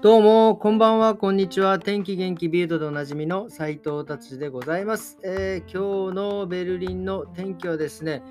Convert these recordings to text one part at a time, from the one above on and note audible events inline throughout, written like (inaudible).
どうも、こんばんは、こんにちは。天気元気ビルドでおなじみの斉藤達でございます、えー、今日のベルリンの天気はですね、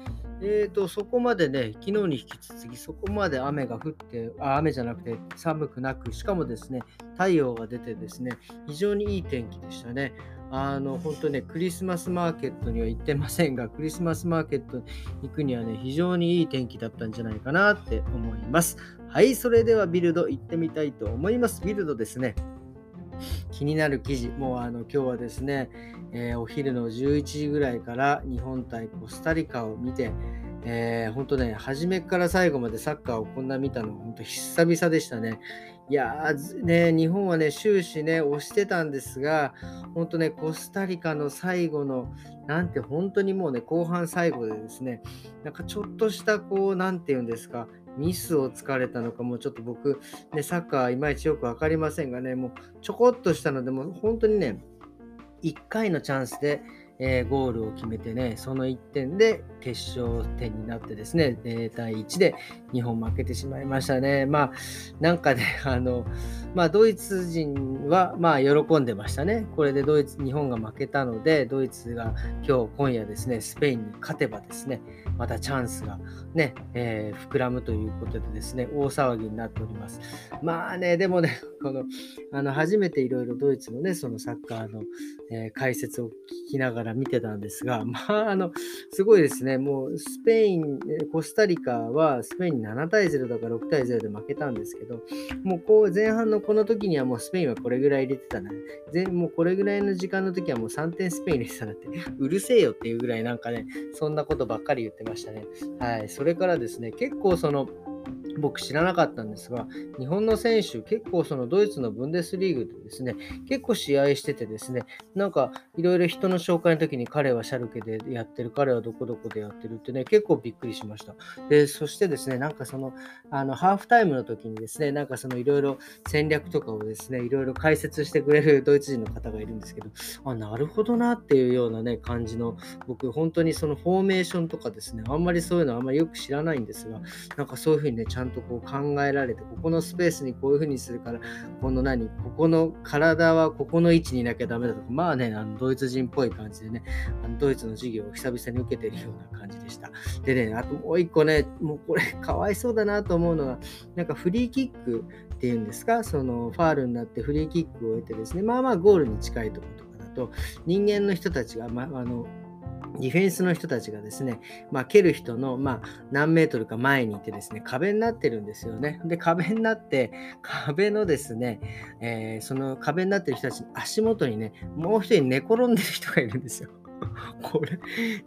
えーと、そこまでね、昨日に引き続き、そこまで雨が降って、あ雨じゃなくて寒くなく、しかもですね、太陽が出てですね、非常にいい天気でしたね。あの、本当ね、クリスマスマーケットには行ってませんが、クリスマスマーケットに行くにはね、非常にいい天気だったんじゃないかなって思います。はい、それではビルド行ってみたいと思います。ビルドですね。気になる記事、もうあの今日はですね、えー、お昼の11時ぐらいから日本対コスタリカを見て、えー、本当ね、初めから最後までサッカーをこんな見たの、本当久々でしたね。いやー、ね、日本はね、終始ね、押してたんですが、本当ね、コスタリカの最後の、なんて本当にもうね、後半最後でですね、なんかちょっとした、こう、なんて言うんですか、ミスをつかれたのかもちょっと僕、ね、サッカーいまいちよく分かりませんがね、もうちょこっとしたので、もう本当にね、1回のチャンスで、えー、ゴールを決めてね、その1点で決勝点になってですね、0対1で日本負けてしまいましたね。まあ、なんかね、(laughs) あの、まあ、ドイツ人は、まあ、喜んでましたね。これでドイツ、日本が負けたので、ドイツが今日、今夜ですね、スペインに勝てばですね、またチャンスがね、えー、膨らむということでですね、大騒ぎになっております。まあね、でもね、(laughs) この、あの、初めていろいろドイツのね、そのサッカーの、え、解説を聞きながら見てたんですが、(laughs) まあ、あの、すごいですね、もうスペイン、コスタリカはスペインに7対0だか6対0で負けたんですけど、もうこう前半のこの時にはもうスペインはこれぐらい入れてたな。全もうこれぐらいの時間の時はもう3点スペイン入れてたなって、(laughs) うるせえよっていうぐらいなんかね、そんなことばっかり言ってましたね。はい。それからですね、結構その、僕知らなかったんですが、日本の選手、結構そのドイツのブンデスリーグでですね、結構試合しててですね、なんかいろいろ人の紹介の時に彼はシャルケでやってる、彼はどこどこでやってるってね、結構びっくりしました。で、そしてですね、なんかその、あの、ハーフタイムの時にですね、なんかそのいろいろ戦略とかをですね、いろいろ解説してくれる (laughs) ドイツ人の方がいるんですけど、あ、なるほどなっていうようなね、感じの、僕本当にそのフォーメーションとかですね、あんまりそういうのあんまりよく知らないんですが、なんかそういうふうにね、ちゃんととこう考えられて、ここのスペースにこういう風にするから、この何、ここの体はここの位置にいなきゃダメだとか、まあね、あのドイツ人っぽい感じでね、あのドイツの授業を久々に受けてるような感じでした。でね、あともう一個ね、もうこれかわいそうだなと思うのは、なんかフリーキックっていうんですか、そのファールになってフリーキックを得てですね、まあまあゴールに近いところとかだと、人間の人たちが、ま、あの、ディフェンスの人たちがですね、まあ、蹴る人の、まあ、何メートルか前にいてですね、壁になってるんですよね。で、壁になって、壁のですね、えー、その壁になってる人たちの足元にね、もう一人寝転んでる人がいるんですよ。(laughs) これ、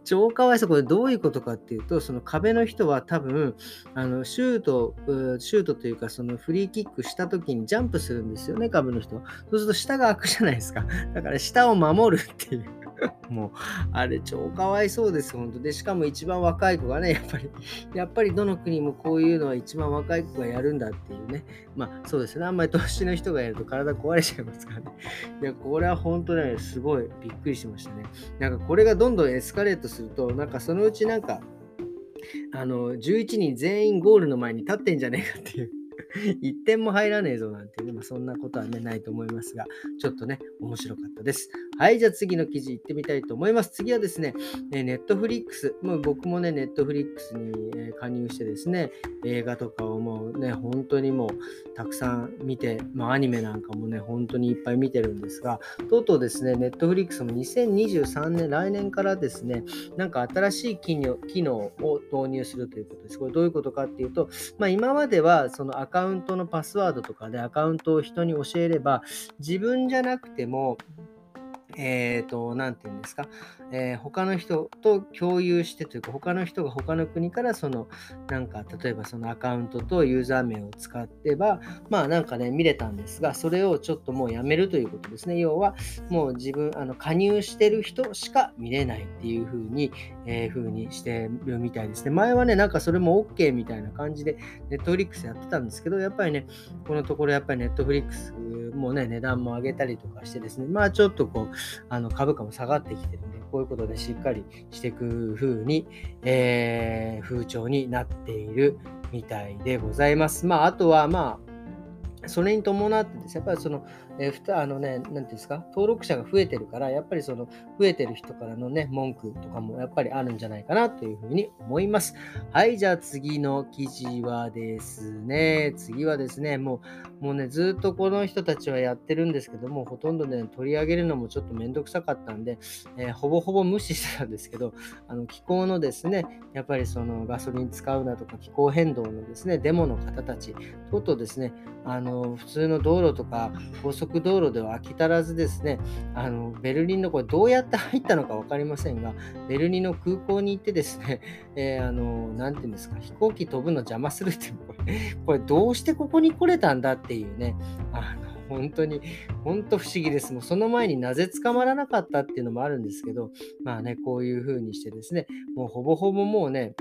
超かわいそう。これどういうことかっていうと、その壁の人は多分、あのシュート、シュートというか、そのフリーキックした時にジャンプするんですよね、壁の人。そうすると下が開くじゃないですか。だから下を守るっていう。(laughs) もう、あれ超かわいそうです、本当で。しかも一番若い子がね、やっぱり、(laughs) やっぱりどの国もこういうのは一番若い子がやるんだっていうね。まあそうですね、あんまり年の人がやると体壊れちゃいますからね。いや、これは本当ね、すごいびっくりしましたね。なんかこれがどんどんエスカレートすると、なんかそのうちなんか、あの、11人全員ゴールの前に立ってんじゃねえかっていう (laughs) 1点も入らねえぞなんてね、まあ、そんなことはね、ないと思いますが、ちょっとね、面白かったです。はい、じゃあ次の記事行ってみたいと思います。次はですね、ネットフリックス。もう僕もね、ネットフリックスに加入してですね、映画とかをもうね、本当にもうたくさん見て、まあアニメなんかもね、本当にいっぱい見てるんですが、とうとうですね、ネットフリックスも2023年、来年からですね、なんか新しい機能機能を導入するということです。これどういうことかっていうと、まあ今まではそのアカウントのパスワードとかでアカウントを人に教えれば、自分じゃなくても、えっ、ー、と、なんて言うんですか、えー、他の人と共有してというか、他の人が他の国からその、なんか、例えばそのアカウントとユーザー名を使ってば、まあなんかね、見れたんですが、それをちょっともうやめるということですね。要は、もう自分、あの、加入してる人しか見れないっていう風に、えー、風にしてるみたいですね。前はね、なんかそれも OK みたいな感じで、ネットフリックスやってたんですけど、やっぱりね、このところやっぱりネットフリックスもね、値段も上げたりとかしてですね、まあちょっとこう、あの株価も下がってきてるんで、こういうことでしっかりしていく風に、えー、風潮になっているみたいでございます。まあ、あとは、まあ、それに伴ってですやっぱりその、えー、ふたあのね、なんていうんですか、登録者が増えてるから、やっぱりその増えてる人からのね、文句とかもやっぱりあるんじゃないかなというふうに思います。はい、じゃあ次の記事はですね、次はですね、もう、もうね、ずっとこの人たちはやってるんですけども、ほとんどね、取り上げるのもちょっとめんどくさかったんで、えー、ほぼほぼ無視してたんですけど、あの気候のですね、やっぱりそのガソリン使うなとか気候変動のですね、デモの方たち、とうとですね、あの普通の道路とか高速道路では飽き足らずですね、あのベルリンのこれどうやって入ったのか分かりませんが、ベルリンの空港に行ってですね、(laughs) えー、あの、なていうんですか、飛行機飛ぶの邪魔するってこれ、(laughs) これどうしてここに来れたんだっていうね、あの本当に、本当不思議です。もうその前になぜ捕まらなかったっていうのもあるんですけど、まあね、こういう風にしてですね、もうほぼほぼもうね、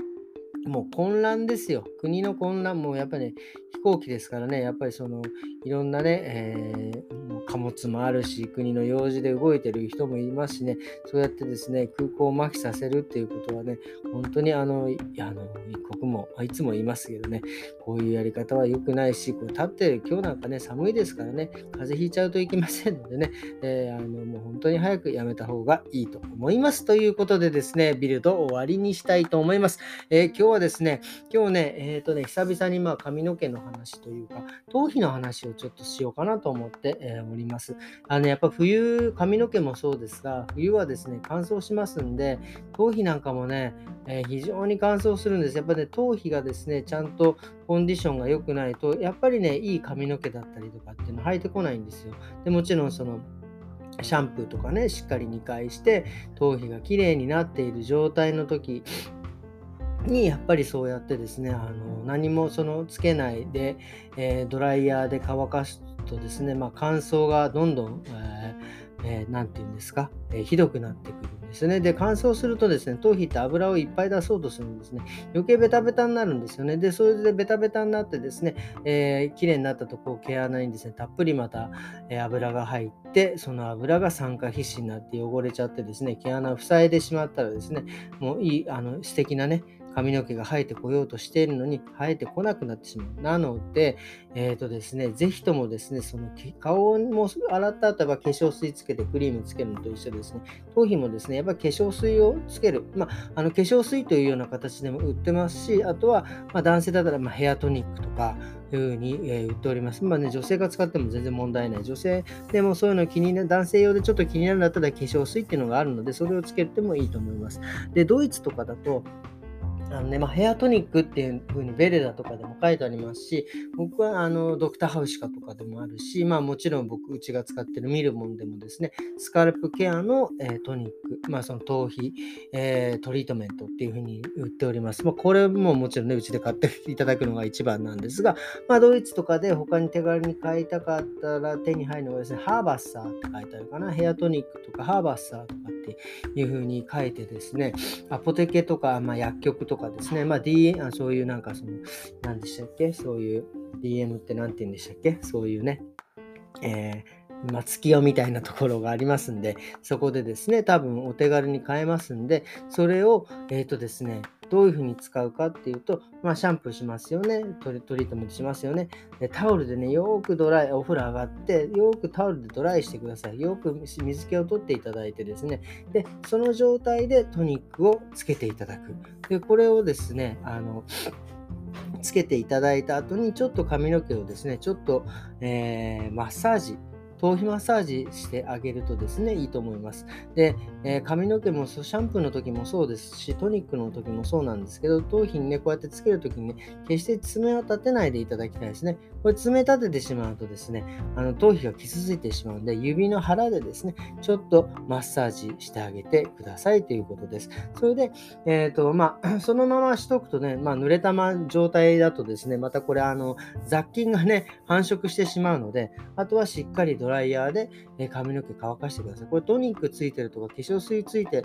もう混乱ですよ。国の混乱もやっぱりね、飛行機ですからね、やっぱりそのいろんなね、えー、貨物もあるし、国の用事で動いてる人もいますしね、そうやってですね、空港を麻痺させるっていうことはね、本当にあの、いあの一刻も、いつも言いますけどね、こういうやり方は良くないし、これ立って今日なんかね、寒いですからね、風邪ひいちゃうといけませんのでね、(laughs) えー、あのもう本当に早くやめた方がいいと思います。ということでですね、ビルド終わりにしたいと思います。えー、今日はですね、今日ね、えっ、ー、とね、久々にまあ髪の毛の話というか、頭皮の話をちょっとしようかなと思って、えおります。あの、やっぱ冬、髪の毛もそうですが、冬はですね、乾燥しますんで、頭皮なんかもね、え非常に乾燥するんです。やっぱね、頭皮がですね、ちゃんとコンディションが良くないと、やっぱりね、いい髪の毛だったりとかっていうの生えてこないんですよ。でもちろんその、シャンプーとかね、しっかり2回して、頭皮がきれいになっている状態の時にやっぱりそうやってですねあの何もそのつけないで、えー、ドライヤーで乾かすとですね、まあ、乾燥がどんどん、えーえー、て言うんですか、えー、ひどくなってくるんですね。で、乾燥するとですね、頭皮って油をいっぱい出そうとするんですね。余計ベタベタになるんですよね。で、それでベタベタになってですね、えー、綺麗になったとこ毛穴にですね、たっぷりまた、えー、油が入って、その油が酸化皮脂になって汚れちゃってですね、毛穴を塞いでしまったらですね、もういい、あの素敵なね、髪の毛が生えてこようとしているのに生えてこなくなってしまう。なので、えっ、ー、とですね、ぜひともですね、その顔も洗った後は化粧水つけてクリームつけるのと一緒ですね、頭皮もですね、やっぱり化粧水をつける。まあ、あの化粧水というような形でも売ってますし、あとは、まあ、男性だったらまヘアトニックとか、いうふうに、え売っております。まあね、女性が使っても全然問題ない。女性でもそういうの気になる、男性用でちょっと気になるんだったら化粧水っていうのがあるので、それをつけてもいいと思います。で、ドイツとかだと、あのねまあ、ヘアトニックっていう風にベレダとかでも書いてありますし、僕はあのドクターハウシカとかでもあるし、まあもちろん僕、うちが使ってるミルモンでもですね、スカルプケアの、えー、トニック、まあその頭皮、えー、トリートメントっていう風に売っております。まあこれももちろんね、うちで買っていただくのが一番なんですが、まあドイツとかで他に手軽に買いたかったら手に入るのがですね、ハーバッサーって書いてあるかな、ヘアトニックとかハーバッサーとかっていう風に書いてですね、アポテケとか、まあ、薬局とかかですね、まあ、D、あそういうなんかその、何でしたっけ？そういう DM って何て言うんでしたっけ？そういうね、えー、まあ、月夜みたいなところがありますんで、そこでですね、多分お手軽に買えますんで、それを、えっ、ー、とですね、どういうふうに使うかっていうと、まあ、シャンプーしますよねトリ。トリートメントしますよね。でタオルでね、よくドライ、お風呂上がって、よくタオルでドライしてください。よく水気を取っていただいてですね。で、その状態でトニックをつけていただく。で、これをですね、あの、つけていただいた後にちょっと髪の毛をですね、ちょっと、えー、マッサージ頭皮マッサージしてあげるとですね、いいと思います。で、えー、髪の毛もシャンプーの時もそうですし、トニックの時もそうなんですけど、頭皮にね、こうやってつける時にね、決して爪を立てないでいただきたいですね。これ爪立ててしまうとですね、あの頭皮が傷ついてしまうので、指の腹でですね、ちょっとマッサージしてあげてくださいということです。それで、えっ、ー、と、まあ、(clears throat) そのまましとくとね、まあ、濡れたま状態だとですね、またこれ、あの、雑菌がね、繁殖してしまうので、あとはしっかりドライヤーでえ髪の毛乾かしてください。これトニックついてるとか化粧水ついて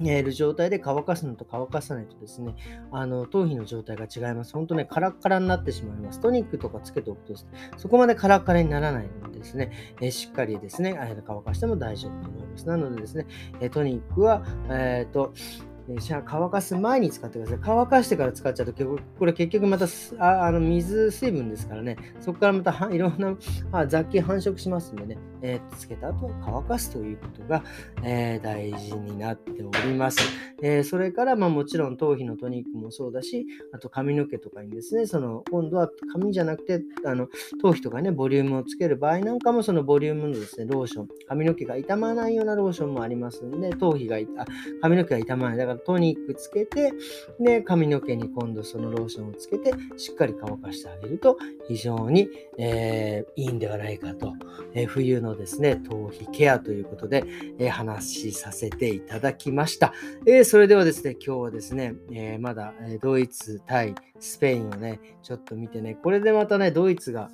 いる状態で乾かすのと乾かさないとですね、あの頭皮の状態が違います。本当ね、カラッカラになってしまいます。トニックとかつけておくと、そこまでカラッカラにならないのでですね、えしっかりですね、乾かしても大丈夫と思います。なのでですね、えトニックは、えっ、ー、と、えー、乾かす前に使ってください。乾かしてから使っちゃうと、これ結局またああの水、水分ですからね、そこからまたいろんなあ雑菌繁殖しますんでね、えー、つけた後乾かすということが、えー、大事になっております。えー、それから、まあ、もちろん頭皮のトニックもそうだし、あと髪の毛とかにですね、その今度は髪じゃなくて、あの頭皮とかね、ボリュームをつける場合なんかも、そのボリュームのですね、ローション、髪の毛が傷まないようなローションもありますんで、頭皮があ髪の毛が傷まない。だからトニックつけて、で、髪の毛に今度そのローションをつけて、しっかり乾かしてあげると、非常に、えー、いいんではないかと、えー、冬ののですね、頭皮ケアということで、え、話しさせていただきました。えそれではですね、今日はですね、えまだドイツ対スペインをね、ちょっと見てね、これでまたね、ドイツが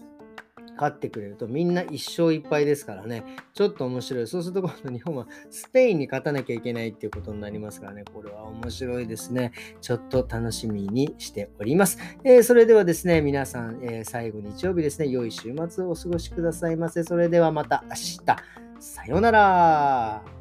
勝ってくれるとみんな1勝1敗ですからね、ちょっと面白い。そうすると今度日本はスペインに勝たなきゃいけないっていうことになりますからね、これは面白いですね。ちょっと楽しみにしております。えー、それではですね、皆さん、えー、最後日曜日ですね、良い週末をお過ごしくださいませ。それではまた明日。さようなら。